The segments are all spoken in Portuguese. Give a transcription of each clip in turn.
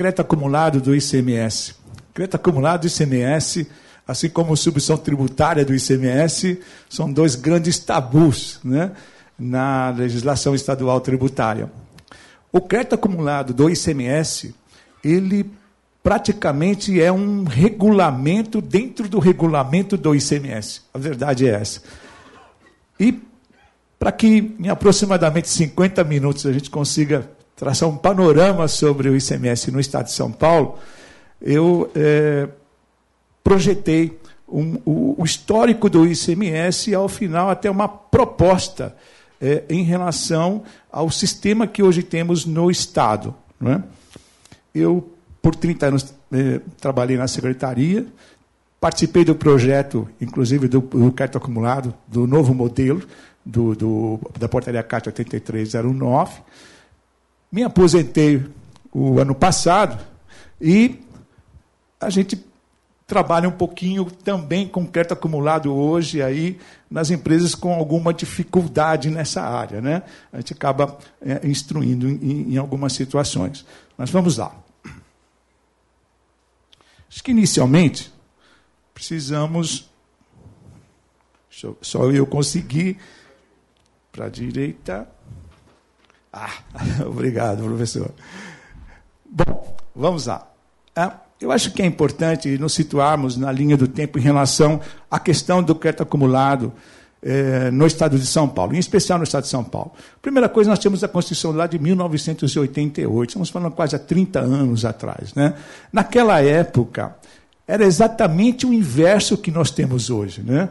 crédito acumulado do ICMS. Crédito acumulado do ICMS, assim como a subvenção tributária do ICMS, são dois grandes tabus né, na legislação estadual tributária. O crédito acumulado do ICMS, ele praticamente é um regulamento dentro do regulamento do ICMS. A verdade é essa. E para que em aproximadamente 50 minutos a gente consiga traçar um panorama sobre o ICMS no estado de São Paulo, eu é, projetei um, o, o, histórico do ICMS e, ao final, até uma proposta é, em relação ao sistema que hoje temos no Estado. É? Eu, por 30 anos, é, trabalhei na secretaria, participei do projeto, inclusive do, do crédito acumulado, do novo modelo, do, do, da portaria CAT 8309. Me aposentei o ano passado e a gente trabalha um pouquinho também com crédito acumulado hoje aí nas empresas com alguma dificuldade nessa área, né? A gente acaba é, instruindo em, em algumas situações. Mas vamos lá. Acho que inicialmente precisamos só eu conseguir para a direita. Ah, obrigado, professor. Bom, vamos lá. Ah, eu acho que é importante nos situarmos na linha do tempo em relação à questão do crédito acumulado eh, no estado de São Paulo, em especial no estado de São Paulo. Primeira coisa, nós temos a Constituição lá de 1988, estamos falando quase há 30 anos atrás. Né? Naquela época, era exatamente o inverso que nós temos hoje. Né?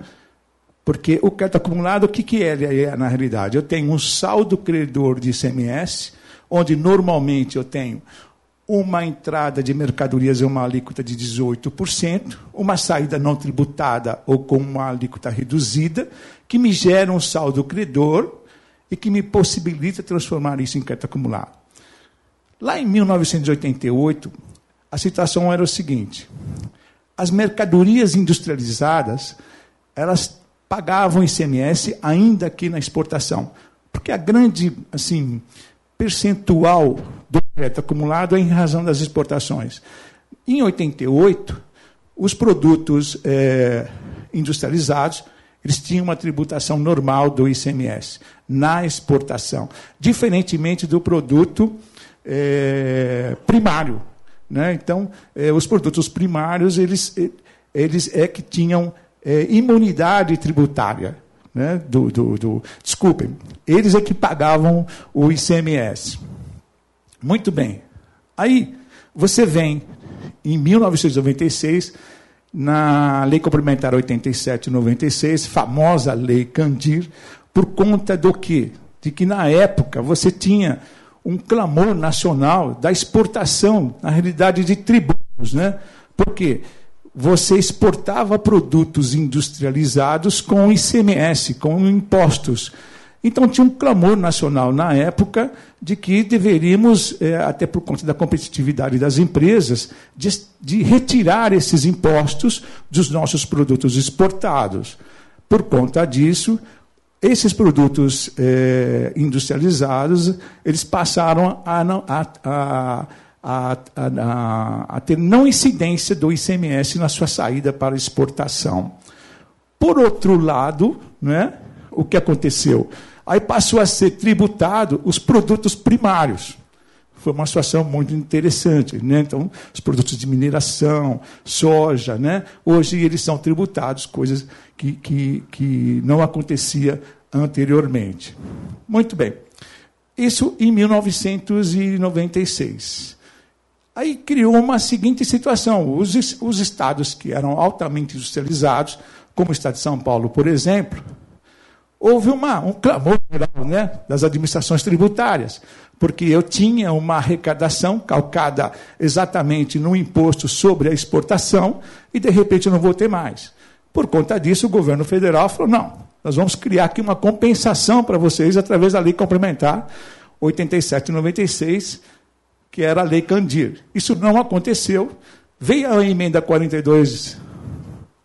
Porque o crédito acumulado, o que, que é, é na realidade? Eu tenho um saldo credor de ICMS, onde normalmente eu tenho uma entrada de mercadorias em uma alíquota de 18%, uma saída não tributada ou com uma alíquota reduzida, que me gera um saldo credor e que me possibilita transformar isso em crédito acumulado. Lá em 1988, a situação era o seguinte: as mercadorias industrializadas, elas pagavam ICMS ainda aqui na exportação. Porque a grande assim, percentual do crédito acumulado é em razão das exportações. Em 88, os produtos é, industrializados eles tinham uma tributação normal do ICMS na exportação, diferentemente do produto é, primário. Né? Então, é, os produtos primários eles, eles é que tinham é, imunidade tributária. Né, do, do, do, desculpem, eles é que pagavam o ICMS. Muito bem. Aí, você vem, em 1996, na Lei Complementar 8796, famosa Lei Candir, por conta do quê? De que, na época, você tinha um clamor nacional da exportação, na realidade, de tributos. Né? Por quê? Você exportava produtos industrializados com ICMS, com impostos. Então tinha um clamor nacional na época de que deveríamos, é, até por conta da competitividade das empresas, de, retirar esses impostos dos nossos produtos exportados. Por conta disso, esses produtos é, industrializados eles passaram a, a, a a, a, a, ter não incidência do ICMS na sua saída para exportação. Por outro lado, né, o que aconteceu? Aí passou a ser tributado os produtos primários. Foi uma situação muito interessante. Né? Então, os produtos de mineração, soja, né? hoje eles são tributados, coisas que, que, que não acontecia anteriormente. Muito bem. Isso em 1996. Aí criou uma seguinte situação: os, os estados que eram altamente industrializados, como o estado de São Paulo, por exemplo, houve uma, um clamor geral né, das administrações tributárias, porque eu tinha uma arrecadação calcada exatamente no imposto sobre a exportação e, de repente, eu não vou ter mais. Por conta disso, o governo federal falou: não, nós vamos criar aqui uma compensação para vocês através da lei complementar 8796 que era a Lei Candir. Isso não aconteceu. Veio a emenda 42,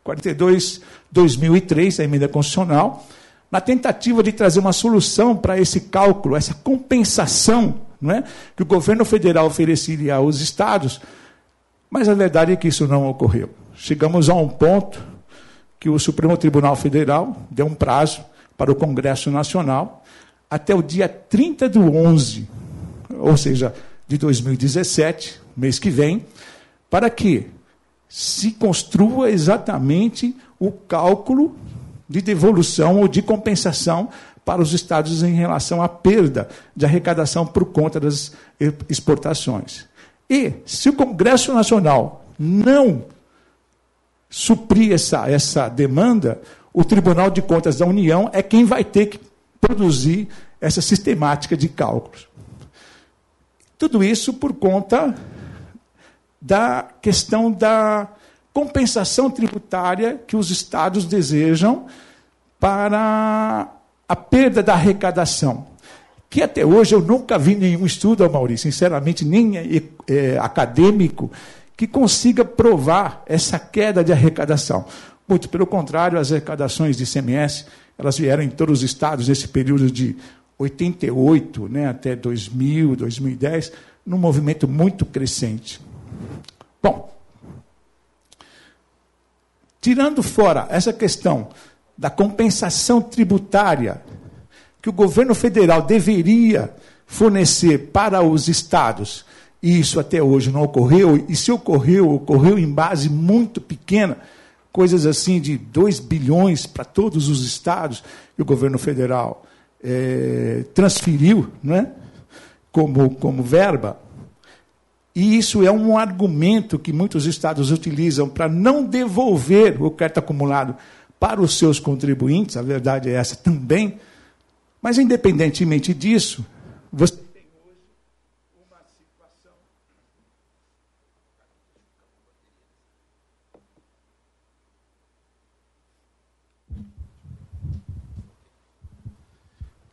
42 2003, a emenda constitucional, na tentativa de trazer uma solução para esse cálculo, essa compensação não é? que o governo federal ofereceria aos estados, mas a verdade é que isso não ocorreu. Chegamos a um ponto que o Supremo Tribunal Federal deu um prazo para o Congresso Nacional até o dia 30 de 11, ou seja, de 2017, mês que vem, para que se construa exatamente o cálculo de devolução ou de compensação para os estados em relação à perda de arrecadação por conta das exportações. E, se o Congresso Nacional não suprir essa, essa demanda, o Tribunal de Contas da União é quem vai ter que produzir essa sistemática de cálculos. Tudo isso por conta da questão da compensação tributária que os estados desejam para a perda da arrecadação. Que até hoje eu nunca vi nenhum estudo, Maurício, sinceramente, nem é, é, acadêmico, que consiga provar essa queda de arrecadação. Muito pelo contrário, as arrecadações de ICMS, elas vieram em todos os estados nesse período de 88 né, até 2000, 2010, num movimento muito crescente. Bom, tirando fora essa questão da compensação tributária que o governo federal deveria fornecer para os estados, e isso até hoje não ocorreu, e se ocorreu, ocorreu em base muito pequena, coisas assim de 2 bilhões para todos os estados, e o governo federal é, transferiu né, como, como verba. E isso é um argumento que muitos estados utilizam para não devolver o crédito acumulado para os seus contribuintes, a verdade é essa também. Mas, independentemente disso, você tem hoje uma situação.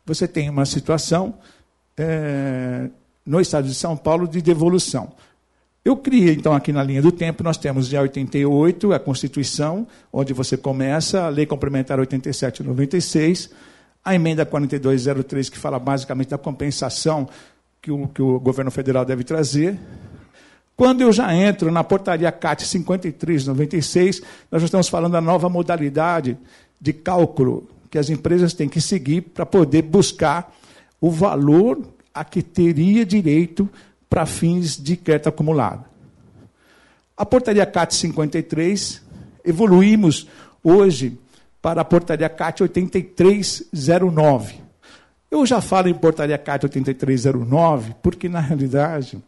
Você tem uma situação é, no estado de São Paulo de devolução. Eu criei, então, aqui na linha do tempo, nós temos de 88 a Constituição, onde você começa, a Lei Complementar 87 e 96, a emenda 4203, que fala basicamente da compensação que o, que o governo federal deve trazer. Quando eu já entro na portaria CAT 5396, nós já estamos falando da nova modalidade de cálculo que as empresas têm que seguir para poder buscar o valor a que teria direito para fins de crédito acumulado. A portaria CAT 53, evoluímos hoje para a portaria CAT 8309. Eu já falo em portaria CAT 8309 porque, na realidade,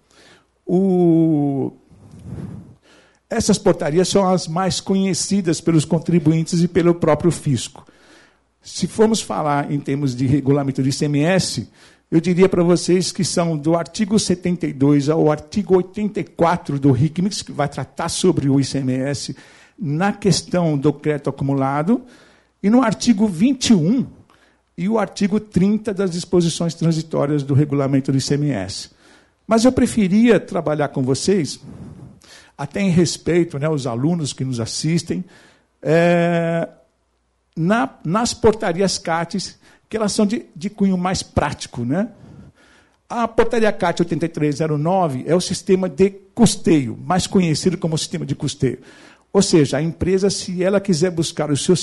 o... essas portarias são as mais conhecidas pelos contribuintes e pelo próprio fisco. Se formos falar em termos de regulamento de ICMS, eu diria para vocês que são do artigo 72 ao artigo 84 do RICMIX, que vai tratar sobre o ICMS na questão do crédito acumulado, e no artigo 21 e o artigo 30 das disposições transitórias do regulamento do ICMS. Mas eu preferia trabalhar com vocês, até em respeito né, aos alunos que nos assistem, é, na, nas portarias CATES que elas são de, de cunho mais prático. Né? A portaria CAT 8309 é o sistema de custeio, mais conhecido como sistema de custeio. Ou seja, a empresa, se ela quiser buscar o, seu,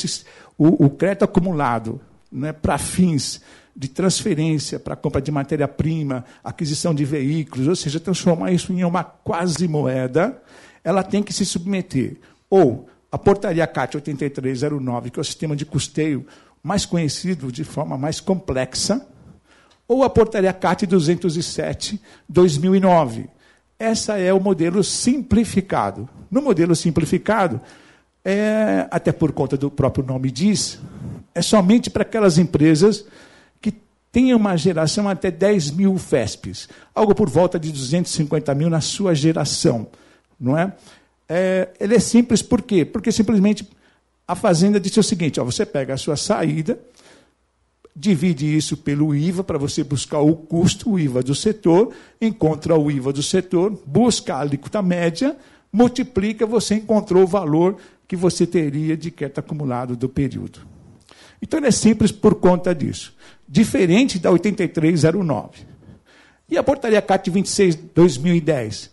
o, o crédito acumulado né, para fins de transferência, para compra de matéria-prima, aquisição de veículos, ou seja, transformar isso em uma quase moeda, ela tem que se submeter ou a portaria CAT 8309, que é o sistema de custeio mais conhecido de forma mais complexa, ou a portaria CAT 207, 2009. Essa é o modelo simplificado. No modelo simplificado, é, até por conta do próprio nome diz, é somente para aquelas empresas que tenham uma geração até 10 mil FESPs, algo por volta de 250 mil na sua geração. Não é? É ele é simples por quê? Porque simplesmente a Fazenda disse o seguinte: ó, você pega a sua saída, divide isso pelo IVA para você buscar o custo, o IVA do setor, encontra o IVA do setor, busca a alíquota média, multiplica, você encontrou o valor que você teria de crédito acumulado do período. Então, ele é simples por conta disso. Diferente da 8309. E a portaria CAT 26 2010,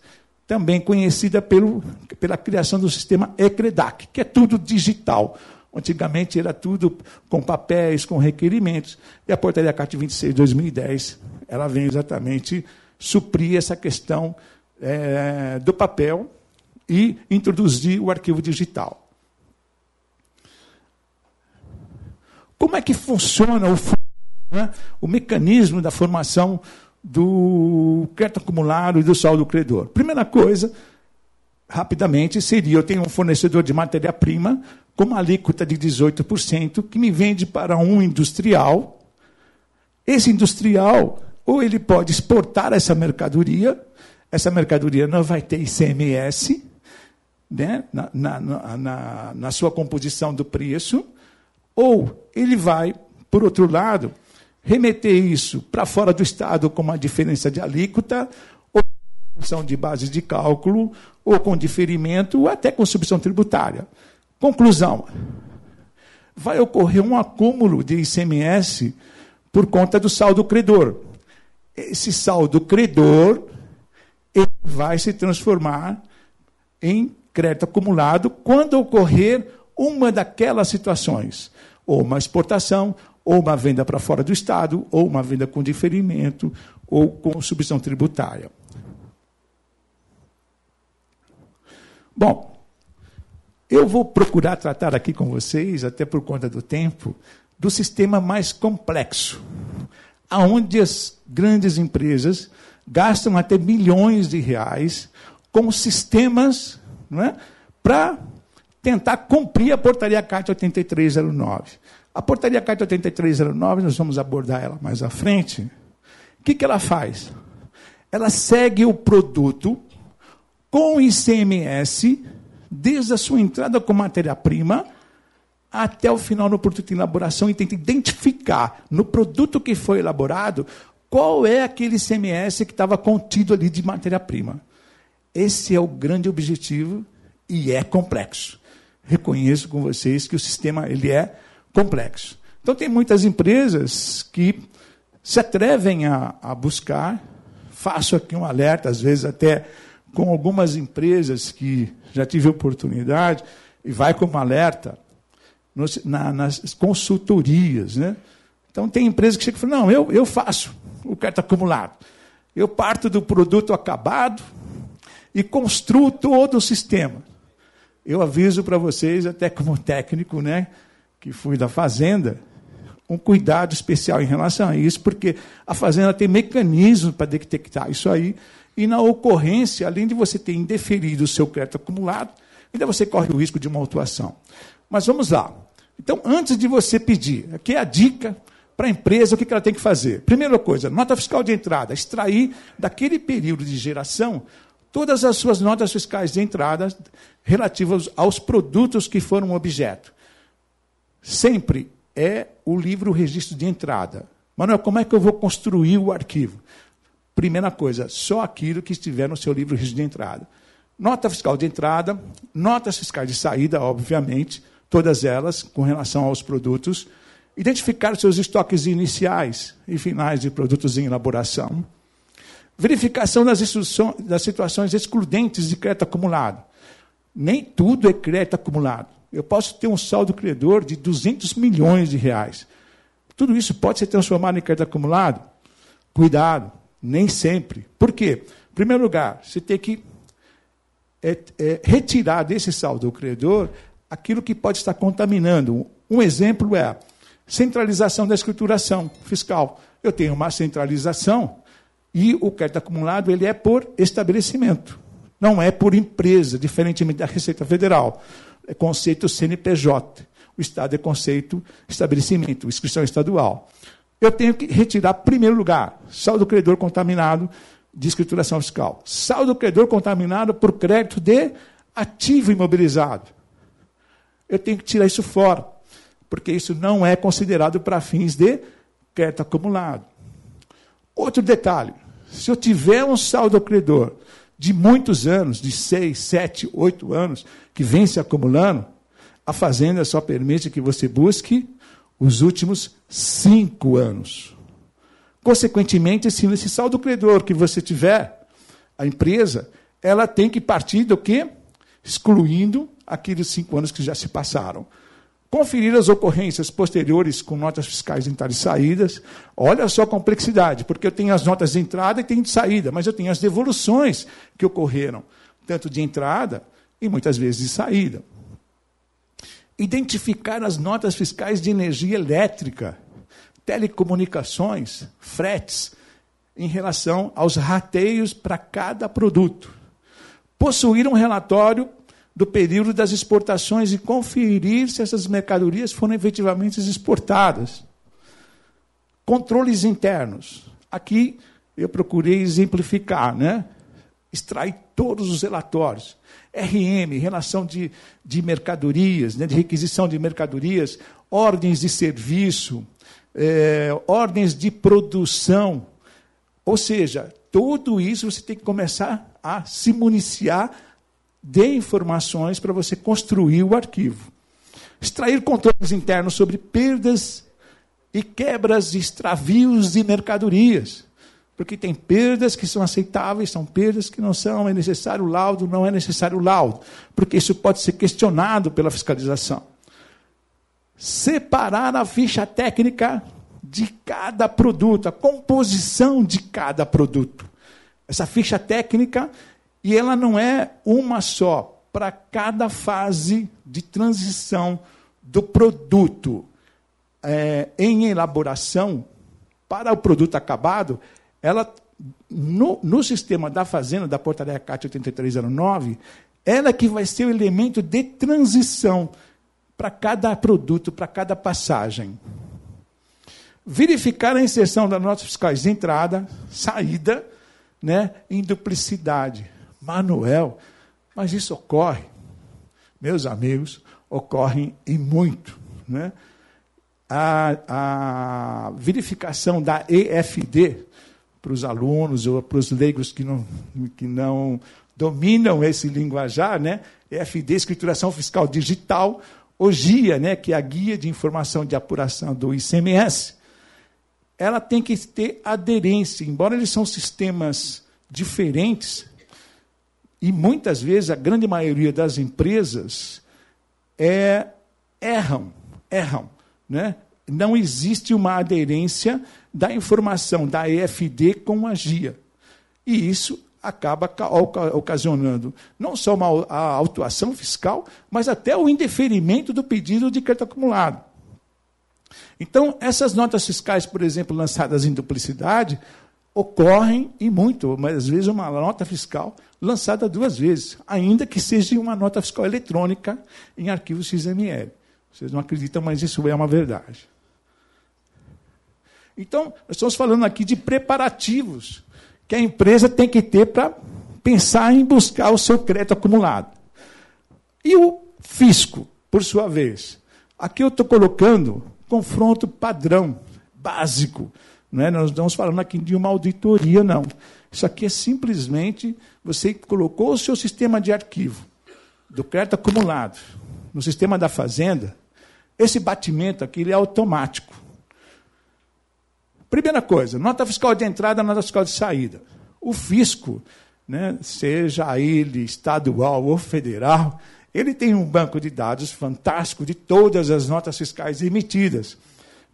também conhecida pelo, pela criação do sistema ECREDAC, que é tudo digital. Antigamente era tudo com papéis, com requerimentos. E a portaria CAT 26 2010, ela vem exatamente suprir essa questão é, do papel e introduzir o arquivo digital. Como é que funciona o, né, o mecanismo da formação do crédito acumulado e do saldo credor? Primeira coisa, rapidamente, seria: eu tenho um fornecedor de matéria-prima com uma alíquota de 18% que me vende para um industrial. Esse industrial, ou ele pode exportar essa mercadoria, essa mercadoria não vai ter ICMS né, na, na, na, na sua composição do preço, ou ele vai, por outro lado, remeter isso para fora do Estado com uma diferença de alíquota, ou com de bases de cálculo, ou com diferimento, ou até com substituição tributária. Conclusão: vai ocorrer um acúmulo de ICMS por conta do saldo credor. Esse saldo credor vai se transformar em crédito acumulado quando ocorrer uma daquelas situações ou uma exportação, ou uma venda para fora do Estado, ou uma venda com diferimento, ou com substituição tributária. Bom, eu vou procurar tratar aqui com vocês, até por conta do tempo, do sistema mais complexo, aonde as grandes empresas gastam até milhões de reais com sistemas é, para tentar cumprir a portaria CAT 8309. A portaria CAT 8309, nós vamos abordar ela mais à frente. O que, que ela faz? Ela segue o produto com ICMS, desde a sua entrada com matéria-prima até o final no produto de elaboração e tenta identificar no produto que foi elaborado qual é aquele ICMS que estava contido ali de matéria-prima. Esse é o grande objetivo e é complexo reconheço com vocês que o sistema ele é complexo. Então, tem muitas empresas que se atrevem a, a buscar. Faço aqui um alerta, às vezes até com algumas empresas que já tive oportunidade, e vai como alerta nos, na, nas consultorias. Né? Então, tem empresas que chegam e falam: não, eu, eu faço o crédito acumulado. Eu parto do produto acabado e construo todo o sistema. Eu aviso para vocês, até como técnico, né, que fui da fazenda, um cuidado especial em relação a isso, porque a fazenda tem mecanismos para detectar isso aí, e na ocorrência, além de você ter indeferido o seu crédito acumulado, ainda você corre o risco de uma autuação. Mas vamos lá. Então, antes de você pedir, aqui é a dica para a empresa, o que ela tem que fazer? Primeira coisa, nota fiscal de entrada, extrair daquele período de geração todas as suas notas fiscais de entrada relativas aos produtos que foram objeto. Sempre é o livro registro de entrada. Manuel, como é que eu vou construir o arquivo? Primeira coisa, só aquilo que estiver no seu livro registro de entrada. Nota fiscal de entrada, notas fiscais de saída, obviamente, todas elas com relação aos produtos. Identificar seus estoques iniciais e finais de produtos em elaboração Verificação das, das situações excludentes de crédito acumulado. Nem tudo é crédito acumulado. Eu posso ter um saldo credor de 200 milhões de reais. Tudo isso pode ser transformado em crédito acumulado? Cuidado, nem sempre. Por quê? Em primeiro lugar, você tem que é, é, retirar desse saldo credor aquilo que pode estar contaminando. Um exemplo é centralização da escrituração fiscal. Eu tenho uma centralização e o crédito acumulado ele é por estabelecimento, não é por empresa, diferentemente da Receita Federal. É conceito CNPJ. O Estado é conceito estabelecimento, inscrição estadual. Eu tenho que retirar, primeiro lugar, saldo credor contaminado de escrituração fiscal. Saldo credor contaminado por crédito de ativo imobilizado. Eu tenho que tirar isso fora, porque isso não é considerado para fins de crédito acumulado. Outro detalhe: se eu tiver um saldo credor de muitos anos, de seis, sete, oito anos, que vem se acumulando, a Fazenda só permite que você busque os últimos cinco anos. Consequentemente, se esse saldo credor que você tiver, a empresa, ela tem que partir do quê? Excluindo aqueles cinco anos que já se passaram. Conferir as ocorrências posteriores com notas fiscais de entrada e saídas. Olha só a complexidade, porque eu tenho as notas de entrada e tenho de saída, mas eu tenho as devoluções que ocorreram, tanto de entrada e muitas vezes de saída. Identificar as notas fiscais de energia elétrica, telecomunicações, fretes, em relação aos rateios para cada produto. Possuir um relatório do período das exportações e conferir se essas mercadorias foram efetivamente exportadas. Controles internos. Aqui eu procurei exemplificar, né? extrair todos os relatórios. RM, relação de, de mercadorias, né? de requisição de mercadorias, ordens de serviço, é, ordens de produção. Ou seja, tudo isso você tem que começar a se municiar de informações para você construir o arquivo. Extrair controles internos sobre perdas e quebras extravios de mercadorias. Porque tem perdas que são aceitáveis, são perdas que não são, é necessário laudo, não é necessário laudo. Porque isso pode ser questionado pela fiscalização. Separar a ficha técnica de cada produto, a composição de cada produto. Essa ficha técnica e ela não é uma só para cada fase de transição do produto é, em elaboração para o produto acabado. Ela, no, no sistema da fazenda, da portaria CAT 8309, ela que vai ser o elemento de transição para cada produto, para cada passagem. Verificar a inserção das notas fiscais de entrada, saída, né, em duplicidade Manuel. Mas isso ocorre, meus amigos, ocorre em muito. Né? A, a verificação da EFD para os alunos ou para os leigos que não, que não dominam esse linguajar, né? EFD, Escrituração Fiscal Digital, o GIA, né, que é a Guia de Informação de Apuração do ICMS, ela tem que ter aderência, embora eles são sistemas diferentes, e muitas vezes a grande maioria das empresas é, erram, erram. Né? Não existe uma aderência da informação da EFD com a GIA. E isso acaba ocasionando não só uma autuação fiscal, mas até o indeferimento do pedido de crédito acumulado. Então, essas notas fiscais, por exemplo, lançadas em duplicidade, ocorrem e muito, mas às vezes uma nota fiscal lançada duas vezes, ainda que seja uma nota fiscal eletrônica em arquivo XML. Vocês não acreditam, mas isso é uma verdade. Então, nós estamos falando aqui de preparativos que a empresa tem que ter para pensar em buscar o seu crédito acumulado. E o fisco, por sua vez. Aqui eu estou colocando confronto padrão, básico. Não é? Nós não estamos falando aqui de uma auditoria, não. Isso aqui é simplesmente você colocou o seu sistema de arquivo do crédito acumulado no sistema da fazenda. Esse batimento aqui ele é automático. Primeira coisa, nota fiscal de entrada, nota fiscal de saída. O fisco, né, seja ele estadual ou federal, ele tem um banco de dados fantástico de todas as notas fiscais emitidas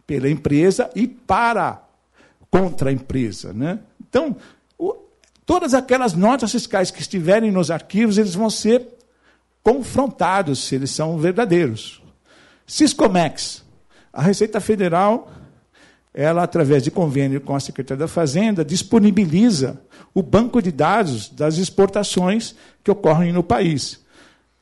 pela empresa e para contra a empresa. Né? Então, Todas aquelas notas fiscais que estiverem nos arquivos, eles vão ser confrontados se eles são verdadeiros. Siscomex, a Receita Federal, ela através de convênio com a Secretaria da Fazenda, disponibiliza o banco de dados das exportações que ocorrem no país.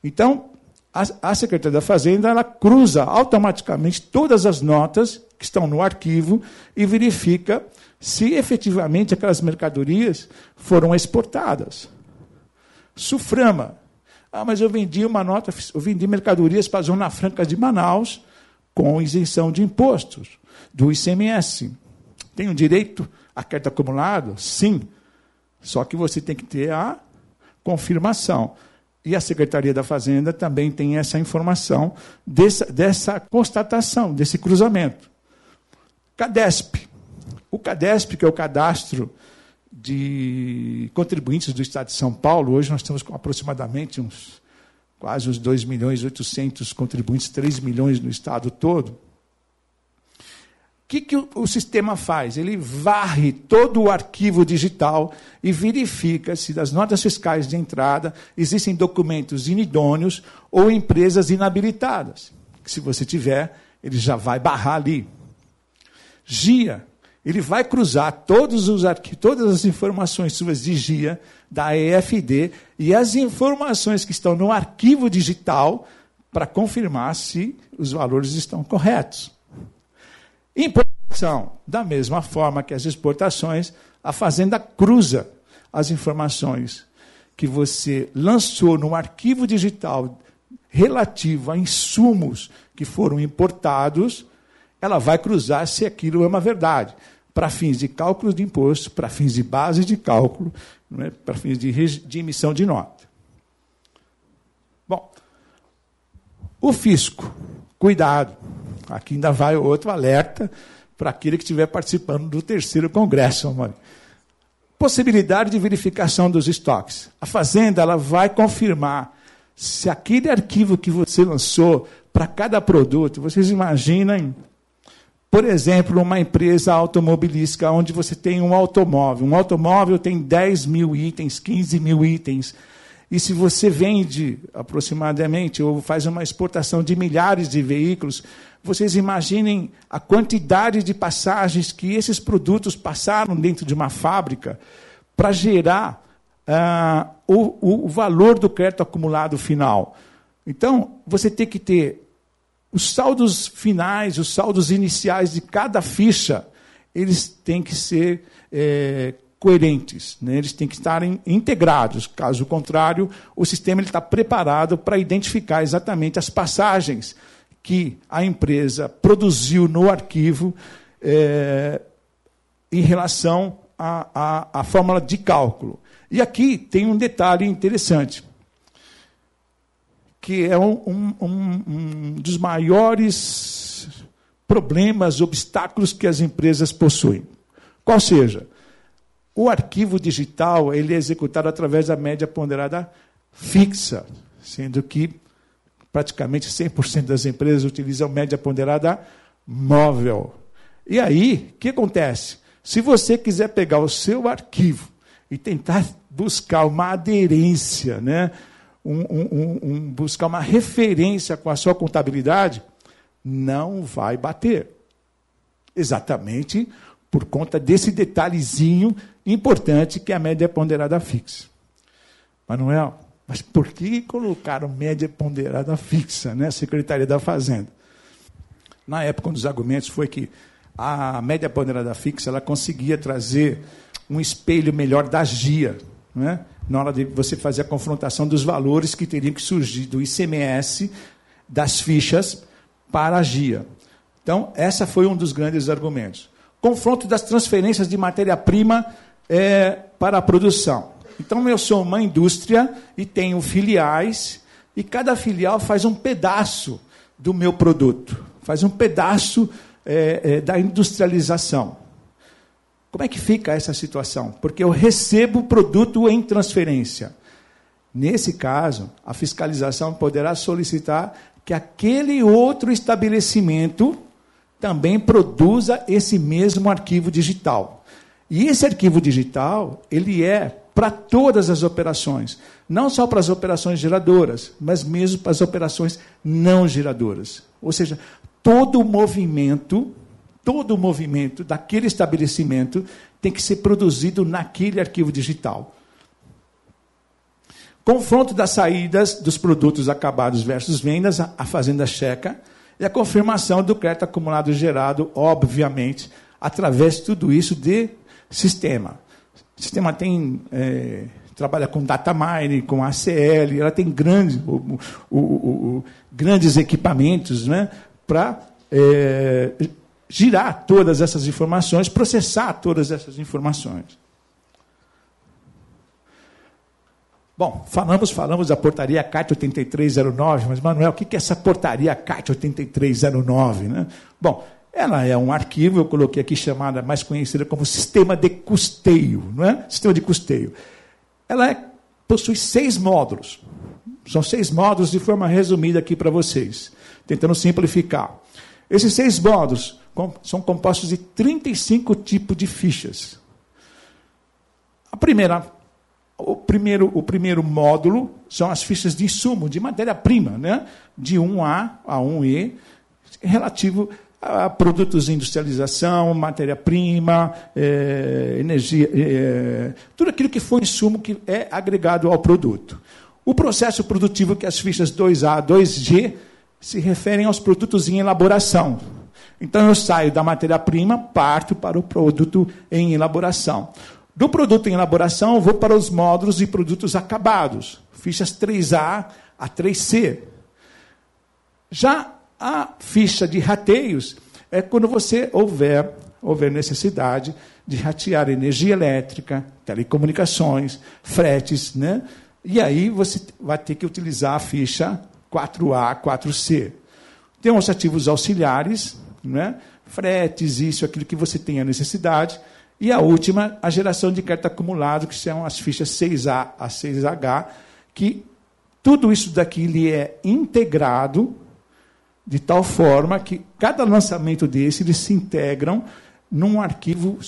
Então, a, Secretaria da Fazenda ela cruza automaticamente todas as notas que estão no arquivo e verifica se efetivamente aquelas mercadorias foram exportadas. Suframa. Ah, mas eu vendi uma nota, eu vendi mercadorias para a Zona Franca de Manaus com isenção de impostos do ICMS. Tenho direito a carta acumulado? Sim. Só que você tem que ter a confirmação. E a Secretaria da Fazenda também tem essa informação dessa, dessa constatação, desse cruzamento. CADESP O CADESP, que é o cadastro de contribuintes do Estado de São Paulo, hoje nós temos aproximadamente uns quase os 2 milhões e 800 contribuintes, 3 milhões no estado todo. O que, que o, sistema faz? Ele varre todo o arquivo digital e verifica se das notas fiscais de entrada existem documentos inidôneos ou empresas inabilitadas. Se você tiver, ele já vai barrar ali. GIA, ele vai cruzar todos os todas as informações suas de GIA, da EFD, e as informações que estão no arquivo digital para confirmar se os valores estão corretos. Importação, da mesma forma que as exportações, a Fazenda cruza as informações que você lançou no arquivo digital relativo a insumos que foram importados, ela vai cruzar se aquilo é uma verdade para fins de cálculo de imposto, para fins de base de cálculo, é? para fins de, de emissão de nota. Bom, o fisco, cuidado, aqui ainda vai outro alerta para aquele que estiver participando do terceiro congresso, amor. Possibilidade de verificação dos estoques. A Fazenda ela vai confirmar se aquele arquivo que você lançou para cada produto, vocês imaginem por exemplo, uma empresa automobilística onde você tem um automóvel. Um automóvel tem 10 mil itens, 15 mil itens. E se você vende aproximadamente ou faz uma exportação de milhares de veículos, vocês imaginem a quantidade de passagens que esses produtos passaram dentro de uma fábrica para gerar uh, o, o valor do crédito acumulado final. Então, você tem que ter os saldos finais, os saldos iniciais de cada ficha, eles têm que ser é, coerentes, né? eles têm que estar integrados. Caso contrário, o sistema está preparado para identificar exatamente as passagens que a empresa produziu no arquivo é, em relação à fórmula de cálculo. E aqui tem um detalhe interessante que é um, um, um, dos maiores problemas, obstáculos que as empresas possuem. Qual seja, o arquivo digital ele é executado através da média ponderada fixa, sendo que praticamente 100% das empresas utilizam média ponderada móvel. E aí, o que acontece? Se você quiser pegar o seu arquivo e tentar buscar uma aderência, né, um, um, um, buscar uma referência com a sua contabilidade, não vai bater. Exatamente por conta desse detalhezinho importante que é a média ponderada fixa. Manuel, mas por que colocaram média ponderada fixa, né? Secretaria da Fazenda? Na época, um dos argumentos foi que a média ponderada fixa ela conseguia trazer um espelho melhor da GIA, né? na hora de você fazer a confrontação dos valores que teriam que surgir do ICMS, das fichas, para a GIA. Então, essa foi um dos grandes argumentos. Confronto das transferências de matéria-prima é, para a produção. Então, eu sou uma indústria e tenho filiais, e cada filial faz um pedaço do meu produto, faz um pedaço é, é, da industrialização. Como é que fica essa situação? Porque eu recebo o produto em transferência. Nesse caso, a fiscalização poderá solicitar que aquele outro estabelecimento também produza esse mesmo arquivo digital. E esse arquivo digital, ele é para todas as operações, não só para as operações geradoras, mas mesmo para as operações não geradoras. Ou seja, todo o movimento todo o movimento daquele estabelecimento tem que ser produzido naquele arquivo digital. Confronto das saídas dos produtos acabados versus vendas, a fazenda checa, e a confirmação do crédito acumulado gerado, obviamente, através de tudo isso de sistema. O sistema tem. É, trabalha com data mining, com ACL, ela tem grandes, o, o, o, grandes equipamentos né, para é, girar todas essas informações, processar todas essas informações. Bom, falamos, falamos da portaria CAT 8309, mas, Manuel, o que é essa portaria CAT 8309? Né? Bom, Ela é um arquivo, eu coloquei aqui chamada, mais conhecida como sistema de custeio, não é? Sistema de custeio. Ela é, possui seis módulos. São seis módulos de forma resumida aqui para vocês, tentando simplificar. Esses seis módulos são compostos de 35 tipos de fichas. A primeira, o primeiro, o primeiro módulo são as fichas de insumo, de matéria-prima, né? de 1A a 1E, relativo a produtos de industrialização, matéria-prima, é, energia, é, tudo aquilo que for insumo que é agregado ao produto. O processo produtivo, que as fichas 2A, 2G, se referem aos produtos em elaboração. Então eu saio da matéria-prima, parto para o produto em elaboração. Do produto em elaboração, eu vou para os módulos de produtos acabados, fichas 3A a 3C. Já a ficha de rateios é quando você houver, houver necessidade de ratear energia elétrica, telecomunicações, fretes, né? E aí você vai ter que utilizar a ficha 4A, 4C. Tem os ativos auxiliares, né? fretes, isso, aquilo que você tem a necessidade. E a última, a geração de crédito acumulado, que são as fichas 6A a 6H, que tudo isso daqui ele é integrado de tal forma que cada lançamento desse eles se integram num arquivo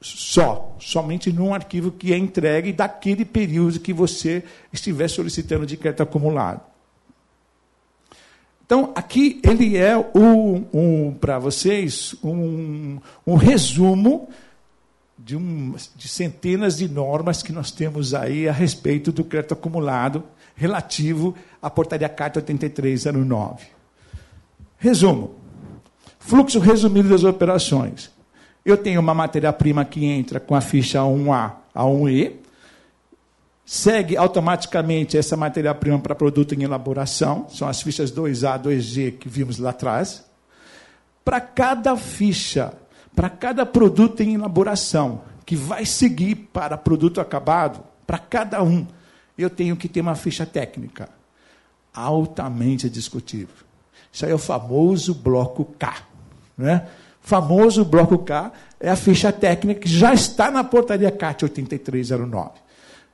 só, somente num arquivo que é entregue daquele período que você estiver solicitando de crédito acumulado. Então, aqui ele é um, um para vocês um, um resumo de, de centenas de normas que nós temos aí a respeito do crédito acumulado relativo à portaria Carta 8309. Resumo. Fluxo resumido das operações. Eu tenho uma matéria-prima que entra com a ficha 1A a 1E, segue automaticamente essa matéria-prima para produto em elaboração, são as fichas 2A, 2G que vimos lá atrás. Para cada ficha, para cada produto em elaboração que vai seguir para produto acabado, para cada um, eu tenho que ter uma ficha técnica altamente discutível. Isso aí é o famoso bloco K. Né? Famoso bloco K é a ficha técnica que já está na portaria CAT 8309.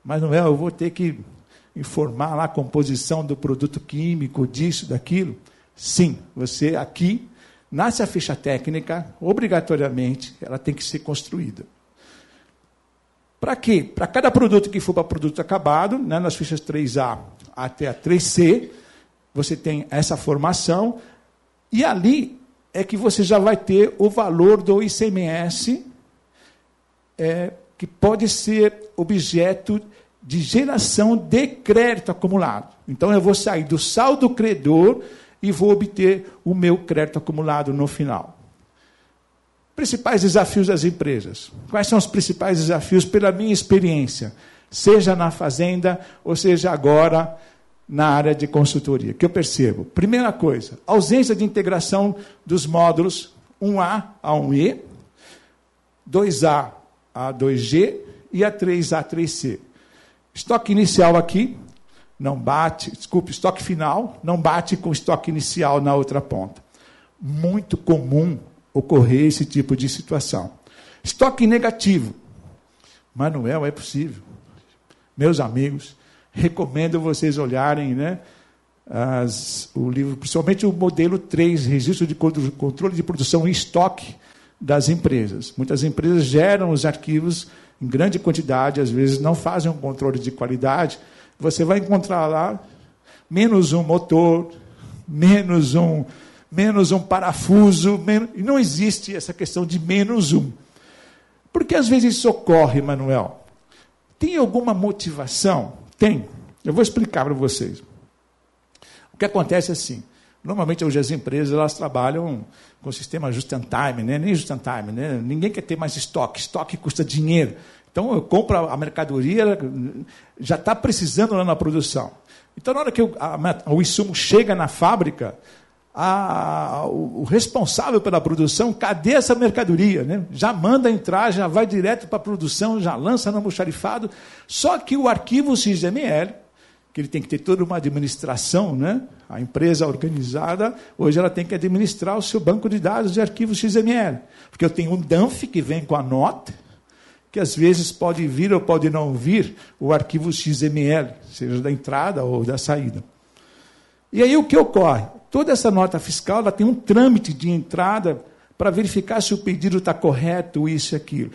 Mas não é, eu vou ter que informar lá a composição do produto químico, disso, daquilo. Sim, você aqui nasce a ficha técnica, obrigatoriamente, ela tem que ser construída. Para quê? Para cada produto que for para produto acabado, né, nas fichas 3A até a 3C, você tem essa formação, e ali é que você já vai ter o valor do ICMS, é, que pode ser objeto de geração de crédito acumulado. Então eu vou sair do saldo credor e vou obter o meu crédito acumulado no final. Principais desafios das empresas. Quais são os principais desafios pela minha experiência? Seja na fazenda ou seja agora na área de consultoria, que eu percebo. Primeira coisa, ausência de integração dos módulos 1A a 1E, 2A a 2G e a 3A a 3C. Estoque inicial aqui não bate, desculpe, estoque final não bate com estoque inicial na outra ponta. Muito comum ocorrer esse tipo de situação. Estoque negativo. Manuel, é possível. Meus amigos, recomendo vocês olharem né, as, o livro, principalmente o modelo 3, registro de controle de produção em estoque das empresas. Muitas empresas geram os arquivos em grande quantidade, às vezes não fazem um controle de qualidade. Você vai encontrar lá menos um motor, menos um, menos um parafuso, menos, e não existe essa questão de menos um. Porque às vezes isso ocorre, Manuel. Tem alguma motivação? Tem. Eu vou explicar para vocês. O que acontece é assim. Normalmente hoje as empresas elas trabalham com o sistema just in time, né? nem just in time, né? Ninguém quer ter mais estoque, estoque custa dinheiro. Então eu compro a mercadoria, já está precisando lá na produção. Então na hora que o, a, o insumo chega na fábrica, a, o, o, responsável pela produção, cadê essa mercadoria? Né? Já manda entrar, já vai direto para a produção, já lança no almoxarifado. Só que o arquivo XML, que ele tem que ter toda uma administração, né? A empresa organizada, hoje ela tem que administrar o seu banco de dados de arquivos XML. Porque eu tenho um DANF que vem com a nota, que às vezes pode vir ou pode não vir o arquivo XML, seja da entrada ou da saída. E aí o que ocorre? Toda essa nota fiscal ela tem um trâmite de entrada para verificar se o pedido está correto, isso e aquilo.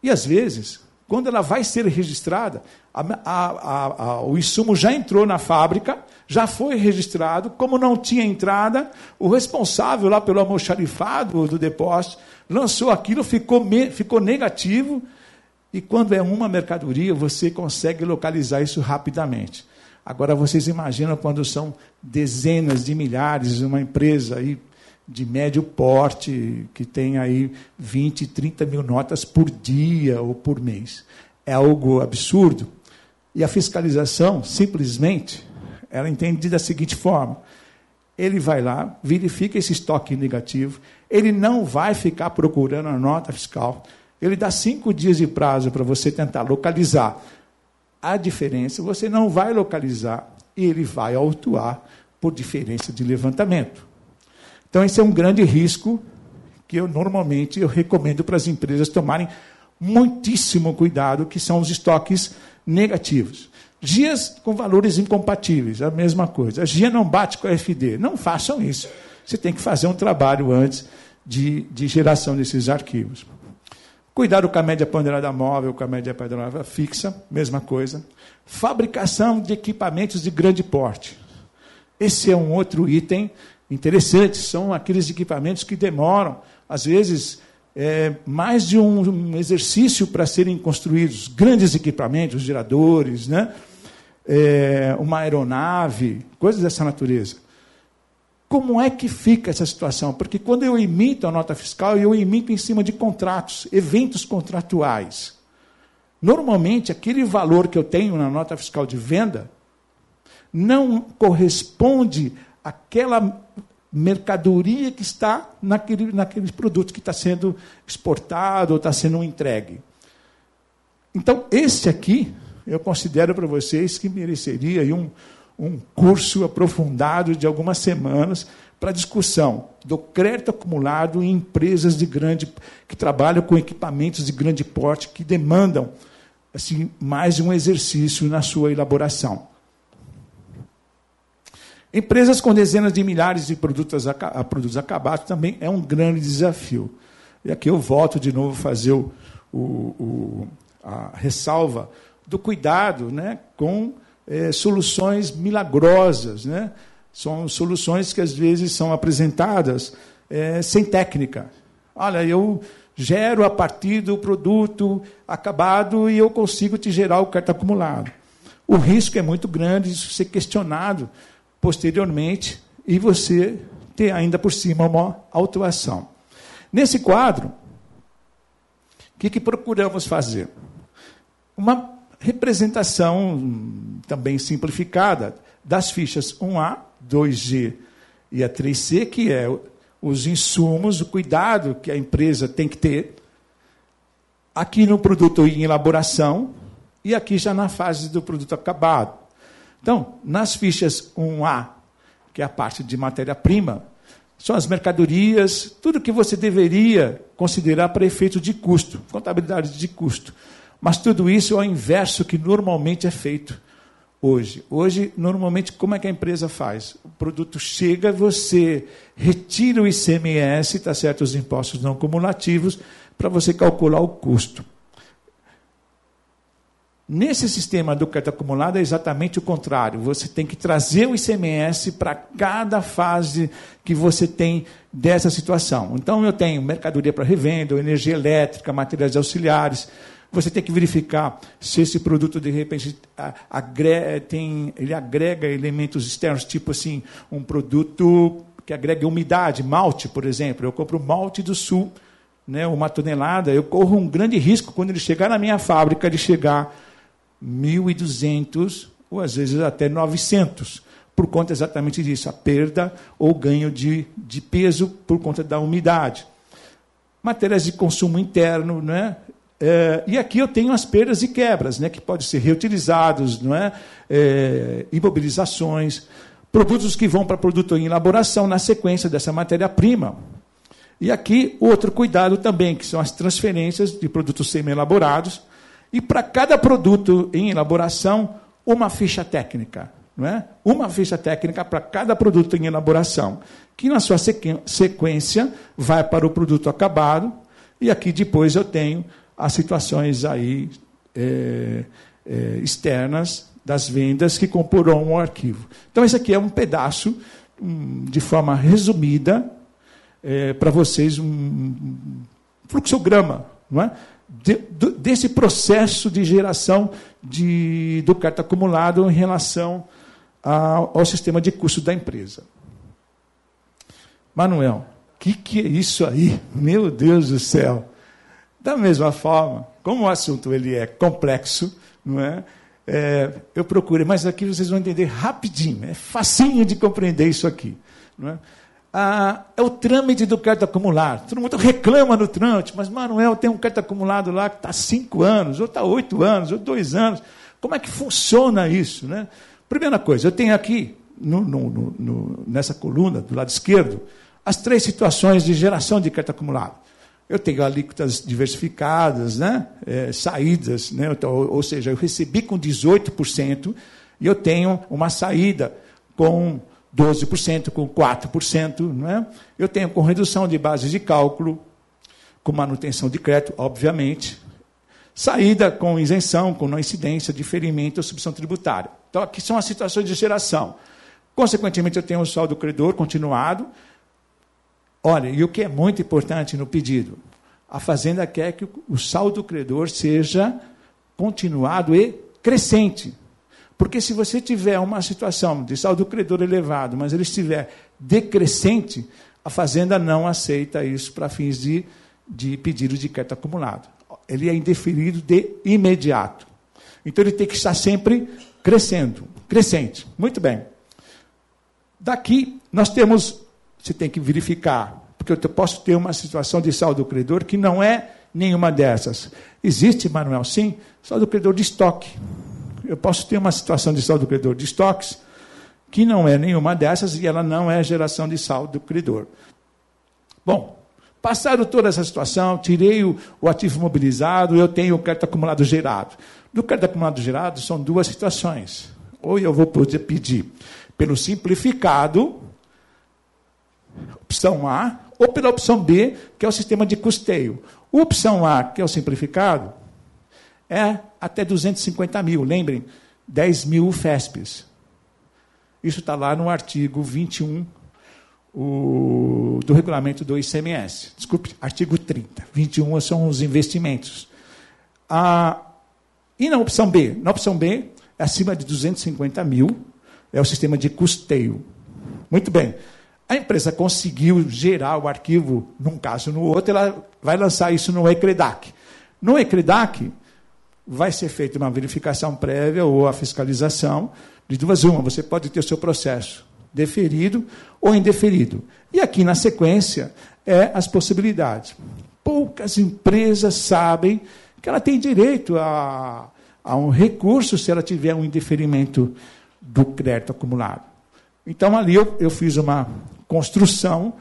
E às vezes, quando ela vai ser registrada, a, a, a, o insumo já entrou na fábrica, já foi registrado, como não tinha entrada, o responsável lá pelo almoxarifado do depósito lançou aquilo, ficou, me, ficou negativo, e quando é uma mercadoria, você consegue localizar isso rapidamente. Agora vocês imaginam quando são dezenas de milhares, uma empresa aí de médio porte, que tem aí 20, 30 mil notas por dia ou por mês. É algo absurdo. E a fiscalização, simplesmente, ela entende da seguinte forma: ele vai lá, verifica esse estoque negativo, ele não vai ficar procurando a nota fiscal, ele dá cinco dias de prazo para você tentar localizar a diferença, você não vai localizar e ele vai autuar por diferença de levantamento. Então, esse é um grande risco que eu normalmente eu recomendo para as empresas tomarem muitíssimo cuidado, que são os estoques negativos. GIAs com valores incompatíveis, a mesma coisa. A GIA não bate com a FD. Não façam isso. Você tem que fazer um trabalho antes de, de geração desses arquivos. Cuidado com a média ponderada móvel, com a média ponderada fixa, mesma coisa. Fabricação de equipamentos de grande porte. Esse é um outro item interessante. São aqueles equipamentos que demoram, às vezes, é, mais de um, um exercício para serem construídos. Grandes equipamentos, geradores, né? É, uma aeronave, coisas dessa natureza. Como é que fica essa situação? Porque quando eu emito a nota fiscal, eu emito em cima de contratos, eventos contratuais. Normalmente, aquele valor que eu tenho na nota fiscal de venda não corresponde àquela mercadoria que está naquele, naquele produto que está sendo exportado ou está sendo entregue. Então, esse aqui, eu considero para vocês que mereceria um, um curso aprofundado de algumas semanas para discussão do crédito acumulado em empresas de grande que trabalham com equipamentos de grande porte que demandam assim mais um exercício na sua elaboração. Empresas com dezenas de milhares de produtos, produtos acabados também é um grande desafio. E aqui eu volto de novo a fazer o, o, a ressalva do cuidado né, com é, soluções milagrosas. Né? São soluções que às vezes são apresentadas é, sem técnica. Olha, eu gero a partir do produto acabado e eu consigo te gerar o cartão acumulado. O risco é muito grande de ser questionado posteriormente e você ter ainda por cima uma autuação. Nesse quadro, o que, que procuramos fazer? Uma representação também simplificada das fichas 1A, 2G e a 3C, que é os insumos, o cuidado que a empresa tem que ter. Aqui no produto em elaboração e aqui já na fase do produto acabado. Então, nas fichas 1A, que é a parte de matéria-prima, são as mercadorias, tudo que você deveria considerar para efeito de custo, contabilidade de custo. Mas tudo isso é o inverso que normalmente é feito hoje. Hoje, normalmente, como é que a empresa faz? O produto chega, você retira o ICMS, está certo, os impostos não cumulativos, para você calcular o custo. Nesse sistema do crédito acumulado é exatamente o contrário. Você tem que trazer o ICMS para cada fase que você tem dessa situação. Então, eu tenho mercadoria para revenda, energia elétrica, materiais auxiliares. Você tem que verificar se esse produto, de repente, agrega, tem, ele agrega elementos externos, tipo assim, um produto que agrega umidade, malte, por exemplo. Eu compro malte do sul, né, uma tonelada, eu corro um grande risco quando ele chegar na minha fábrica de chegar 1.200 ou às vezes até 900, por conta exatamente disso, a perda ou ganho de, de peso por conta da umidade. Matérias de consumo interno, né? É, e aqui eu tenho as perdas e quebras, né, que podem ser reutilizados, não é? é imobilizações, produtos que vão para produto em elaboração na sequência dessa matéria-prima. E aqui outro cuidado também, que são as transferências de produtos semi-elaborados. E para cada produto em elaboração, uma ficha técnica. Não é? Uma ficha técnica para cada produto em elaboração, que na sua sequência vai para o produto acabado. E aqui depois eu tenho as situações aí é, é, externas das vendas que comporão o arquivo. Então, esse aqui é um pedaço, um, de forma resumida, é, para vocês, um fluxograma não é? De, do, desse processo de geração de, do carta acumulado em relação ao, ao sistema de custo da empresa. Manuel, o que, que é isso aí? Meu Deus do céu! Da mesma forma, como o assunto ele é complexo, não é? é eu procurei, mas aqui vocês vão entender rapidinho, é facinho de compreender isso aqui. Não é? Ah, é o trâmite do crédito acumulado. Todo mundo reclama no trâmite, mas Manuel tem um crédito acumulado lá que está cinco anos, ou está oito anos, ou dois anos. Como é que funciona isso? Né? Primeira coisa, eu tenho aqui, no, no, no, nessa coluna, do lado esquerdo, as três situações de geração de crédito acumulado. Eu tenho alíquotas diversificadas, né? É, saídas, né? Então, ou, seja, eu recebi com 18% e eu tenho uma saída com 12%, com 4%. Né? Eu tenho com redução de bases de cálculo, com manutenção de crédito, obviamente. Saída com isenção, com não incidência, diferimento ou subção tributária. Então, aqui são as situações de geração. Consequentemente, eu tenho um saldo credor continuado, Olha, e o que é muito importante no pedido? A Fazenda quer que o saldo credor seja continuado e crescente. Porque se você tiver uma situação de saldo credor elevado, mas ele estiver decrescente, a Fazenda não aceita isso para fins de, de pedido de crédito acumulado. Ele é indeferido de imediato. Então ele tem que estar sempre crescendo, crescente. Muito bem. Daqui nós temos você tem que verificar, porque eu posso ter uma situação de saldo credor que não é nenhuma dessas. Existe, Manuel, sim, saldo credor de estoque. Eu posso ter uma situação de saldo credor de estoques que não é nenhuma dessas e ela não é geração de saldo credor. Bom, passado toda essa situação, tirei o, o ativo mobilizado, eu tenho o crédito acumulado gerado. Do crédito acumulado gerado são duas situações. Ou eu vou poder pedir pelo simplificado, opção A, ou pela opção B, que é o sistema de custeio. Opção A, que é o simplificado, é até 250 mil. Lembrem, 10 mil FESPs. Isso está lá no artigo 21 o, do regulamento do ICMS. Desculpe, artigo 30. 21 são os investimentos. E na opção B? Na opção B, é acima de 250 mil, é o sistema de custeio. Muito bem. A empresa conseguiu gerar o arquivo num caso no outro, ela vai lançar isso no ECREDAC. No ECREDAC, vai ser feita uma verificação prévia ou a fiscalização de duas uma. Você pode ter o seu processo deferido ou indeferido. E aqui, na sequência, é as possibilidades. Poucas empresas sabem que ela tem direito a, a um recurso se ela tiver um indeferimento do crédito acumulado. Então, ali eu, eu fiz uma construção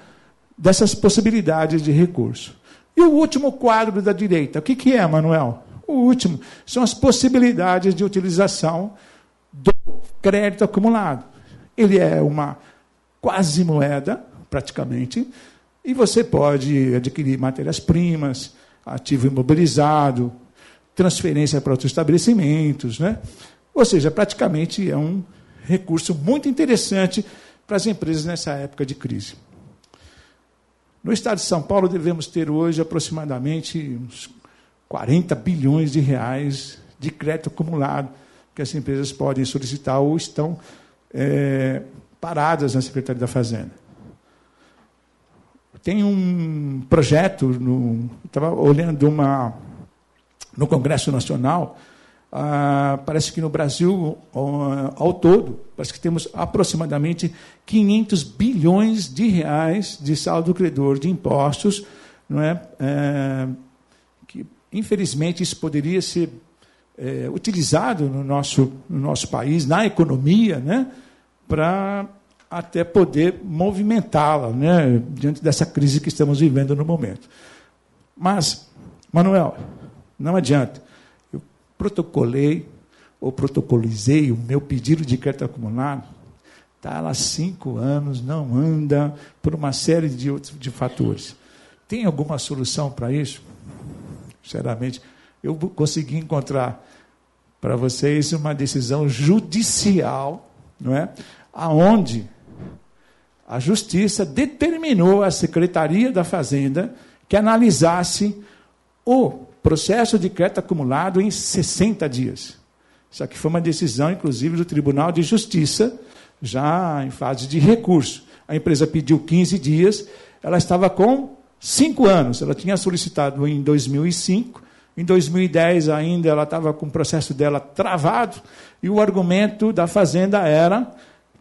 dessas possibilidades de recurso. E o último quadro da direita, o que, que é, Manuel? O último são as possibilidades de utilização do crédito acumulado. Ele é uma quase moeda, praticamente, e você pode adquirir matérias-primas, ativo imobilizado, transferência para outros estabelecimentos, né? Ou seja, praticamente é um recurso muito interessante para as empresas nessa época de crise. No estado de São Paulo, devemos ter hoje aproximadamente uns 40 bilhões de reais de crédito acumulado que as empresas podem solicitar ou estão é, paradas na Secretaria da Fazenda. Tem um projeto, estava olhando uma, no Congresso Nacional, ah, parece que no Brasil, ao todo, parece que temos aproximadamente 500 bilhões de reais de saldo credor de impostos, não é, é infelizmente, isso poderia ser é, utilizado no nosso, no nosso país, na economia, né, para até poder movimentá-la né, diante dessa crise que estamos vivendo no momento. Mas, Manuel, não adianta. Eu protocolei ou protocolizei o meu pedido de crédito acumulado, está lá cinco anos, não anda, por uma série de, outros, de fatores. Tem alguma solução para isso? Sinceramente, eu consegui encontrar para vocês uma decisão judicial, não é? Aonde a justiça determinou à Secretaria da Fazenda que analisasse o processo de crédito acumulado em 60 dias. Isso aqui foi uma decisão, inclusive, do Tribunal de Justiça, já em fase de recurso. A empresa pediu 15 dias, ela estava com 5 anos. Ela tinha solicitado em 2005, em 2010 ainda ela estava com o processo dela travado, e o argumento da Fazenda era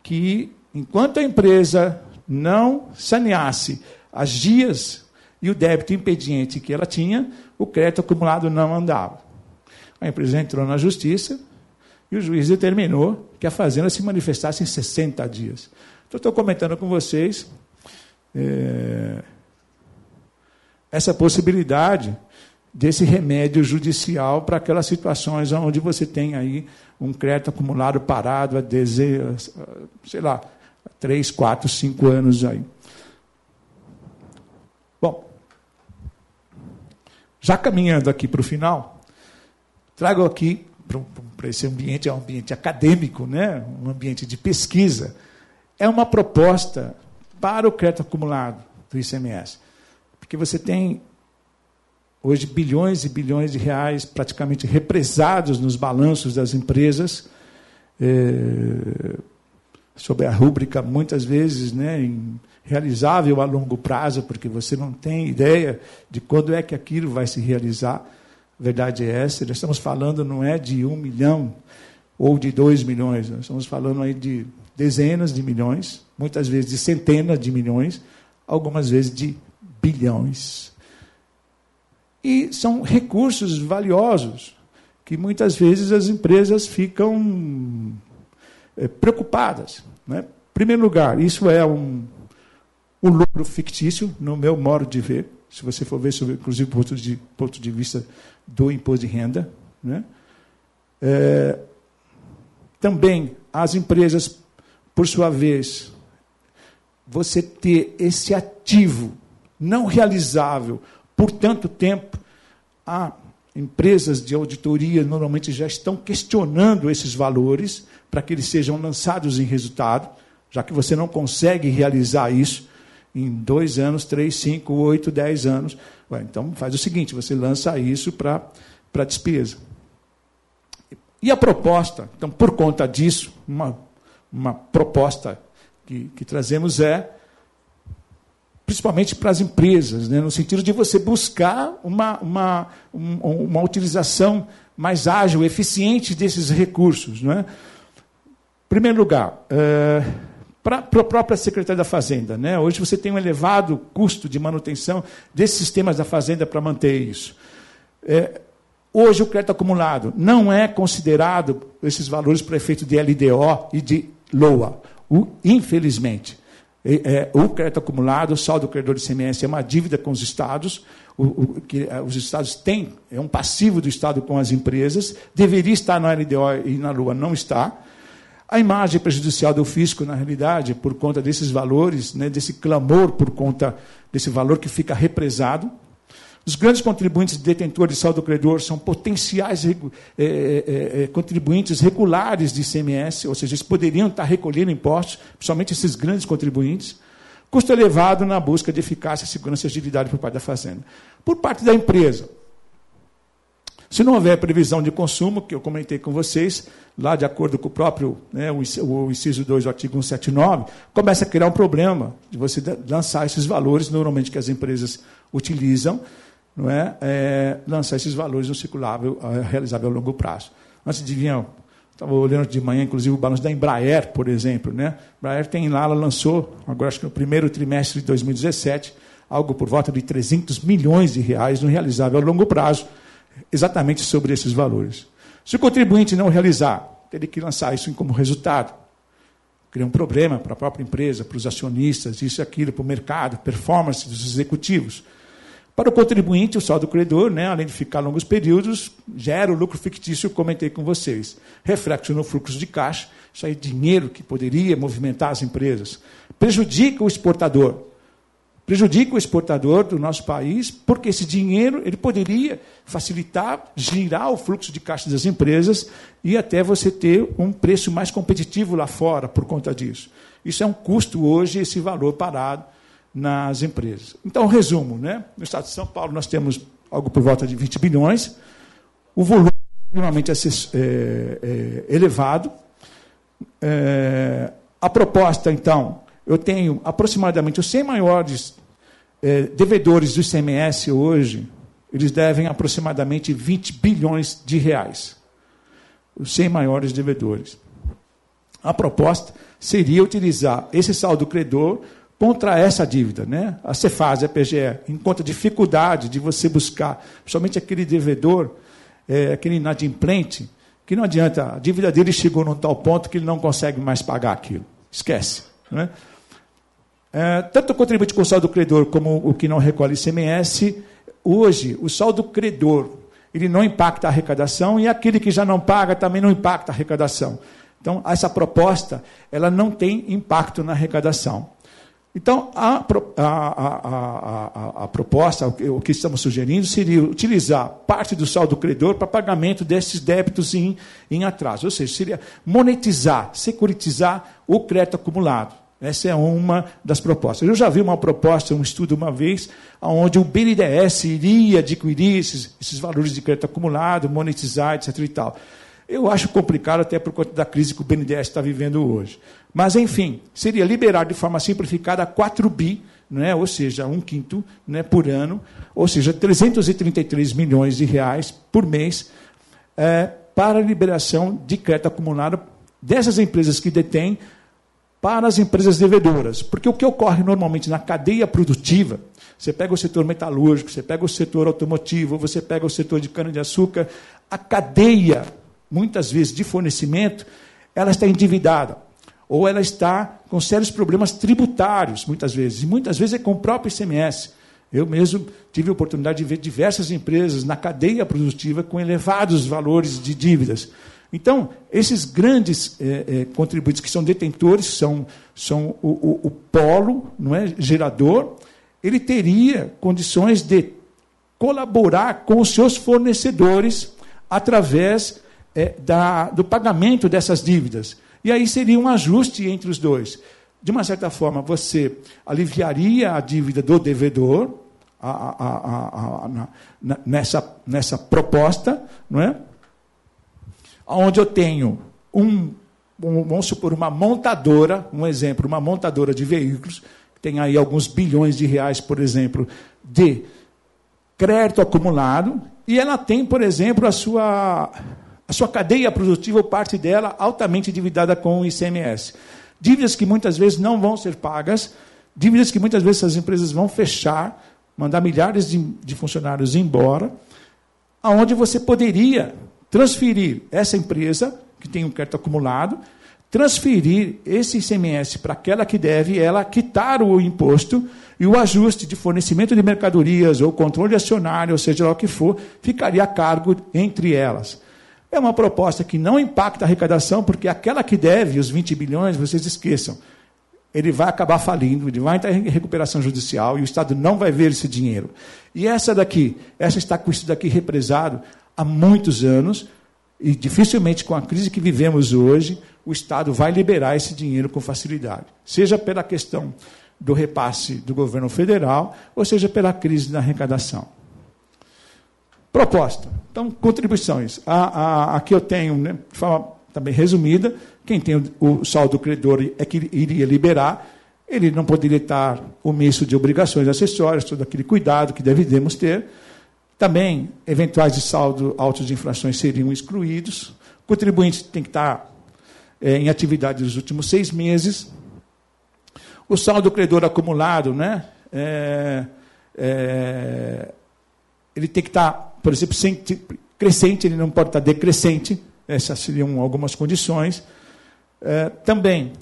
que, enquanto a empresa não saneasse as dias e o débito impediente que ela tinha, o crédito acumulado não andava. A empresa entrou na justiça e o juiz determinou que a fazenda se manifestasse em 60 dias. Então, estou comentando com vocês é, essa possibilidade desse remédio judicial para aquelas situações onde você tem aí um crédito acumulado parado há, sei lá, três, quatro, cinco anos aí. Bom, já caminhando aqui para o final, trago aqui para esse ambiente, é um ambiente acadêmico, né? um ambiente de pesquisa, é uma proposta para o crédito acumulado do ICMS. Porque você tem hoje bilhões e bilhões de reais praticamente represados nos balanços das empresas, é, sob a rúbrica, muitas vezes, né, realizável a longo prazo, porque você não tem ideia de quando é que aquilo vai se realizar. A verdade é essa, nós estamos falando não é de um milhão ou de dois milhões, nós estamos falando aí de dezenas de milhões, muitas vezes de centenas de milhões, algumas vezes de bilhões. E são recursos valiosos que muitas vezes as empresas ficam é, preocupadas. Né? Em primeiro lugar, isso é um, um lucro fictício, no meu modo de ver, se você for ver, sobre, inclusive, do ponto de, ponto de vista do imposto de renda. Né? É, também as empresas, por sua vez, você ter esse ativo não realizável por tanto tempo, há empresas de auditoria normalmente já estão questionando esses valores para que eles sejam lançados em resultado, já que você não consegue realizar isso em dois anos, três, cinco, oito, dez anos. Ué, então faz o seguinte: você lança isso para para despesa. E a proposta, então, por conta disso, uma, uma proposta que, que trazemos é principalmente para as empresas, né, no sentido de você buscar uma, uma, uma utilização mais ágil, eficiente desses recursos. Não é? Em primeiro lugar, é, para a própria Secretaria da Fazenda. Né? Hoje você tem um elevado custo de manutenção desses sistemas da Fazenda para manter isso. É, hoje o crédito acumulado não é considerado esses valores para efeito de LDO e de LOA, o, infelizmente é, o crédito acumulado, o saldo do credor de CMS é uma dívida com os estados, o, o, que é, os estados têm, é um passivo do Estado com as empresas, deveria estar na LDO e na Lua, não está. A imagem prejudicial do fisco, na realidade, por conta desses valores, né, desse clamor por conta desse valor que fica represado, os grandes contribuintes detentores de saldo credor são potenciais é, é, contribuintes regulares de ICMS, ou seja, eles poderiam estar recolhendo impostos, principalmente esses grandes contribuintes. Custo elevado na busca de eficácia, segurança e agilidade por parte da Fazenda. Por parte da empresa, se não houver previsão de consumo, que eu comentei com vocês, lá de acordo com o próprio né, o inciso 2 do artigo 179, começa a criar um problema de você lançar esses valores, normalmente que as empresas utilizam, não é, é lançar esses valores no circulável é, realizável a longo prazo. Antes de vir, estava olhando de manhã, inclusive, o balanço da Embraer, por exemplo. Né? Embraer tem lá, ela lançou, agora acho que no primeiro trimestre de 2017, algo por volta de 300 milhões de reais no realizável a longo prazo, exatamente sobre esses valores. Se o contribuinte não realizar, teria que lançar isso como resultado. Cria um problema para a própria empresa, para os acionistas, isso e aquilo, para o mercado, performance dos executivos. Para o contribuinte, o saldo credor, né, além de ficar longos períodos, gera o lucro fictício comentei com vocês. Reflexo no fluxo de caixa, isso aí é dinheiro que poderia movimentar as empresas. Prejudica o exportador. Prejudica o exportador do nosso país, porque esse dinheiro ele poderia facilitar, girar o fluxo de caixa das empresas e até você ter um preço mais competitivo lá fora por conta disso. Isso é um custo hoje, esse valor parado nas empresas. Então, resumo, né? no estado de São Paulo nós temos algo por volta de 20 bilhões, o volume normalmente é, é, é elevado. É, a proposta, então, eu tenho aproximadamente os 100 maiores é, devedores do ICMS hoje, eles devem aproximadamente 20 bilhões de reais. Os 100 maiores devedores. A proposta seria utilizar esse saldo credor contra essa dívida. Né? A Cefaz, a PGE, encontra dificuldade de você buscar, principalmente aquele devedor, é, aquele inadimplente, que não adianta, a dívida dele chegou num tal ponto que ele não consegue mais pagar aquilo. Esquece. Né? É, tanto o contribuinte com saldo credor como o que não recolhe ICMS, hoje, o saldo credor, ele não impacta a arrecadação e aquele que já não paga também não impacta a arrecadação. Então, essa proposta, ela não tem impacto na arrecadação. Então, a, a, a, a, proposta, o que estamos sugerindo, seria utilizar parte do saldo credor para pagamento desses débitos em, em atraso. Ou seja, seria monetizar, securitizar o crédito acumulado. Essa é uma das propostas. Eu já vi uma proposta, um estudo uma vez, onde o BNDES iria adquirir esses, esses valores de crédito acumulado, monetizar, etc. E tal. Eu acho complicado até por conta da crise que o BNDES está vivendo hoje. Mas, enfim, seria liberar de forma simplificada 4 bi, né, ou seja, um quinto né, por ano, ou seja, 333 milhões de reais por mês, é, para a liberação de crédito acumulado dessas empresas que detêm para as empresas devedoras. Porque o que ocorre normalmente na cadeia produtiva, você pega o setor metalúrgico, você pega o setor automotivo, você pega o setor de cana-de-açúcar, a cadeia, muitas vezes, de fornecimento, ela está endividada ou ela está com sérios problemas tributários, muitas vezes, e muitas vezes é com o próprio ICMS. Eu mesmo tive a oportunidade de ver diversas empresas na cadeia produtiva com elevados valores de dívidas. Então, esses grandes é, é, contribuintes que são detentores, são, são o, o, o, polo, não é, gerador, ele teria condições de colaborar com os seus fornecedores através é, da, do pagamento dessas dívidas. E aí seria um ajuste entre os dois. De uma certa forma, você aliviaria a dívida do devedor a, a, a, na, nessa, nessa proposta, não é? Onde eu tenho um, um, vamos supor, uma montadora, um exemplo, uma montadora de veículos, que tem aí alguns bilhões de reais, por exemplo, de crédito acumulado, e ela tem, por exemplo, a sua a sua cadeia produtiva, ou parte dela, altamente endividada com o ICMS. Dívidas que muitas vezes não vão ser pagas, dívidas que muitas vezes as empresas vão fechar, mandar milhares de, de funcionários embora, aonde você poderia transferir essa empresa, que tem um crédito acumulado, transferir esse ICMS para aquela que deve, ela quitar o imposto e o ajuste de fornecimento de mercadorias ou controle acionário, ou seja lá o que for, ficaria a cargo entre elas. É uma proposta que não impacta a arrecadação, porque aquela que deve, os 20 bilhões, vocês esqueçam, ele vai acabar falindo, ele vai entrar em recuperação judicial e o Estado não vai ver esse dinheiro. E essa daqui, essa está com isso daqui represado há muitos anos, e dificilmente com a crise que vivemos hoje, o Estado vai liberar esse dinheiro com facilidade. Seja pela questão do repasse do governo federal, ou seja pela crise da arrecadação. Proposta. Então, contribuições. A, a, aqui eu tenho, né, de forma também resumida, quem tem o, o saldo credor é que iria liberar, ele não poderia estar omisso de obrigações acessórias, todo aquele cuidado que devemos ter. Também, eventuais de saldo altos de infrações seriam excluídos. O contribuinte tem que estar é, em atividade nos últimos seis meses. O saldo credor acumulado, né? É, é, ele tem que estar por exemplo, crescente, ele não pode estar decrescente, essas seriam algumas condições. É, também,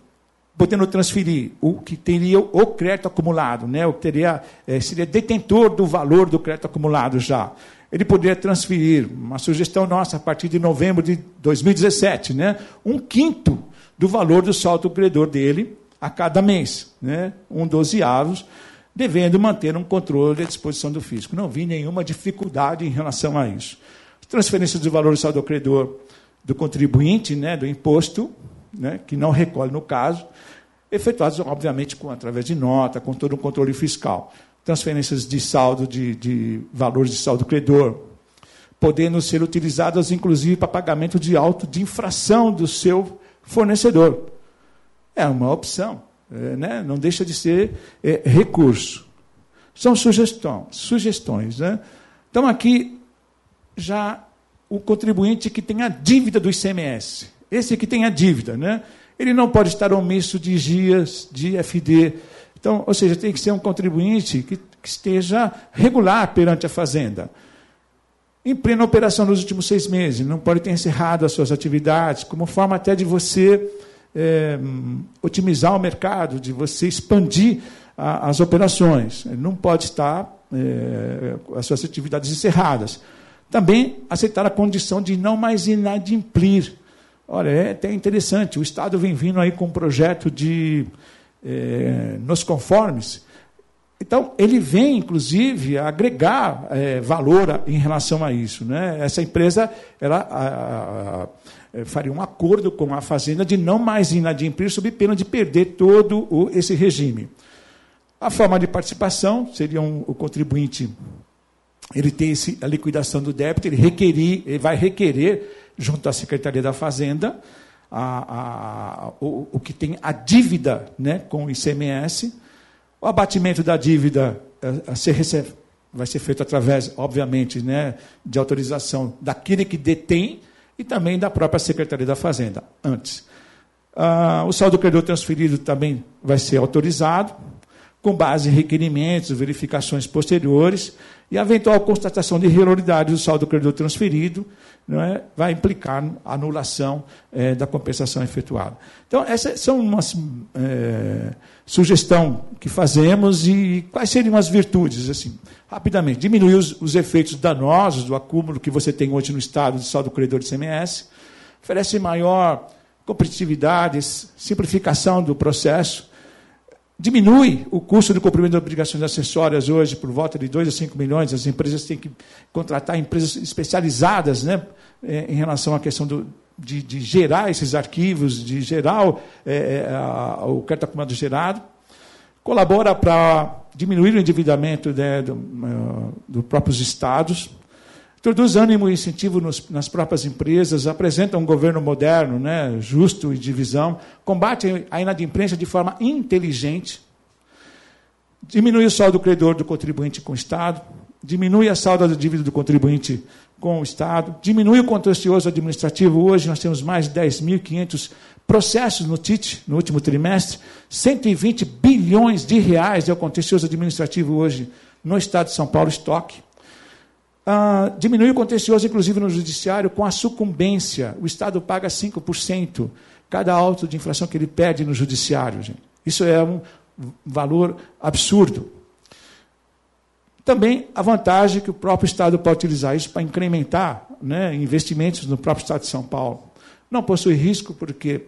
podendo transferir o que teria o crédito acumulado, né, o que teria, é, seria detentor do valor do crédito acumulado já. Ele poderia transferir, uma sugestão nossa, a partir de novembro de 2017, né, um quinto do valor do saldo credor dele a cada mês, né, um dozeavos, devendo manter um controle à disposição do fisco. Não vi nenhuma dificuldade em relação a isso. Transferência de valor do saldo credor do contribuinte, né, do imposto, né, que não recolhe no caso, efetuados, obviamente, com, através de nota, com todo um controle fiscal. Transferências de saldo, de, de valores de saldo credor, podendo ser utilizadas, inclusive, para pagamento de auto de infração do seu fornecedor. É uma opção, né? não deixa de ser é, recurso. São sugestões. sugestões né? Então, aqui, já o contribuinte que tem a dívida do ICMS. Esse que tem a dívida, né? Ele não pode estar omisso de GIAS, de FD. Então, ou seja, tem que ser um contribuinte que, que esteja regular perante a Fazenda. Em plena operação nos últimos seis meses, não pode ter encerrado as suas atividades, como forma até de você é, otimizar o mercado, de você expandir a, as operações. Ele não pode estar é, as suas atividades encerradas. Também aceitar a condição de não mais inadimplir. Olha, é até interessante, o Estado vem vindo aí com um projeto de é, nos conformes. Então, ele vem, inclusive, agregar é, valor em relação a isso. Né? Essa empresa ela, a, a, a, faria um acordo com a Fazenda de não mais inadimplir, sob pena de perder todo o, esse regime. A forma de participação seria um, o contribuinte ele tem esse, a liquidação do débito, ele, requerir, ele vai requerer, junto à Secretaria da Fazenda, a, a, o, o, que tem a dívida né, com o ICMS. O abatimento da dívida eh, a ser, vai ser feito através, obviamente, né, de autorização daquele que detém e também da própria Secretaria da Fazenda, antes. Ah, o saldo credor transferido também vai ser autorizado, com base em requerimentos, verificações posteriores, e a eventual constatação de irregularidade do saldo credor transferido é, vai implicar anulação é, da compensação efetuada. Então, essas são umas é, sugestão que fazemos e quais seriam as virtudes? Assim, rapidamente, diminuir os, os, efeitos danosos do acúmulo que você tem hoje no estado de saldo credor de CMS, oferece maior competitividade, simplificação do processo, diminui o custo de cumprimento de obrigações acessórias hoje por volta de 2 a 5 milhões. As empresas têm que contratar empresas especializadas né, é, em relação à questão do, de, de gerar esses arquivos, de gerar é, é a, o acumulado gerado. Colabora para diminuir o endividamento né, dos do próprios estados. Introduz ânimo e incentivo nos, nas próprias empresas, apresenta um governo moderno, né, justo e de visão, combate a inadimplência de forma inteligente, diminui o saldo credor do contribuinte com o Estado, diminui a salda da dívida do contribuinte com o Estado, diminui o contencioso administrativo. Hoje nós temos mais de 10.500 processos no TIT, no último trimestre, 120 bilhões de reais é o contencioso administrativo hoje no Estado de São Paulo, estoque. Ah, diminui o contencioso, inclusive no judiciário, com a sucumbência. O Estado paga 5% cada auto de infração que ele pede no judiciário. Gente. Isso é um valor absurdo. Também a vantagem que o próprio Estado pode utilizar isso para incrementar né, investimentos no próprio Estado de São Paulo. Não possui risco, porque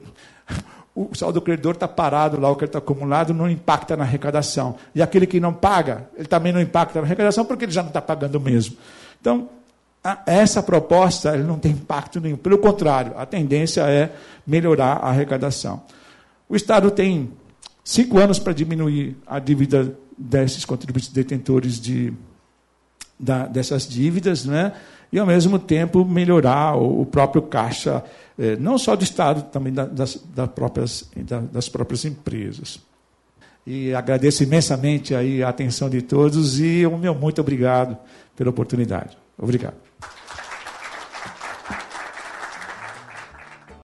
o saldo credor está parado lá, o que está acumulado não impacta na arrecadação. E aquele que não paga, ele também não impacta na arrecadação, porque ele já não está pagando mesmo. Então, essa proposta não tem impacto nenhum. Pelo contrário, a tendência é melhorar a arrecadação. O Estado tem cinco anos para diminuir a dívida desses contribuintes detentores de, da, dessas dívidas, né? e, ao mesmo tempo, melhorar o, o próprio caixa, não só do Estado, também da, das, das, próprias, das próprias empresas. E agradeço imensamente aí a atenção de todos e o meu muito obrigado pela oportunidade. Obrigado.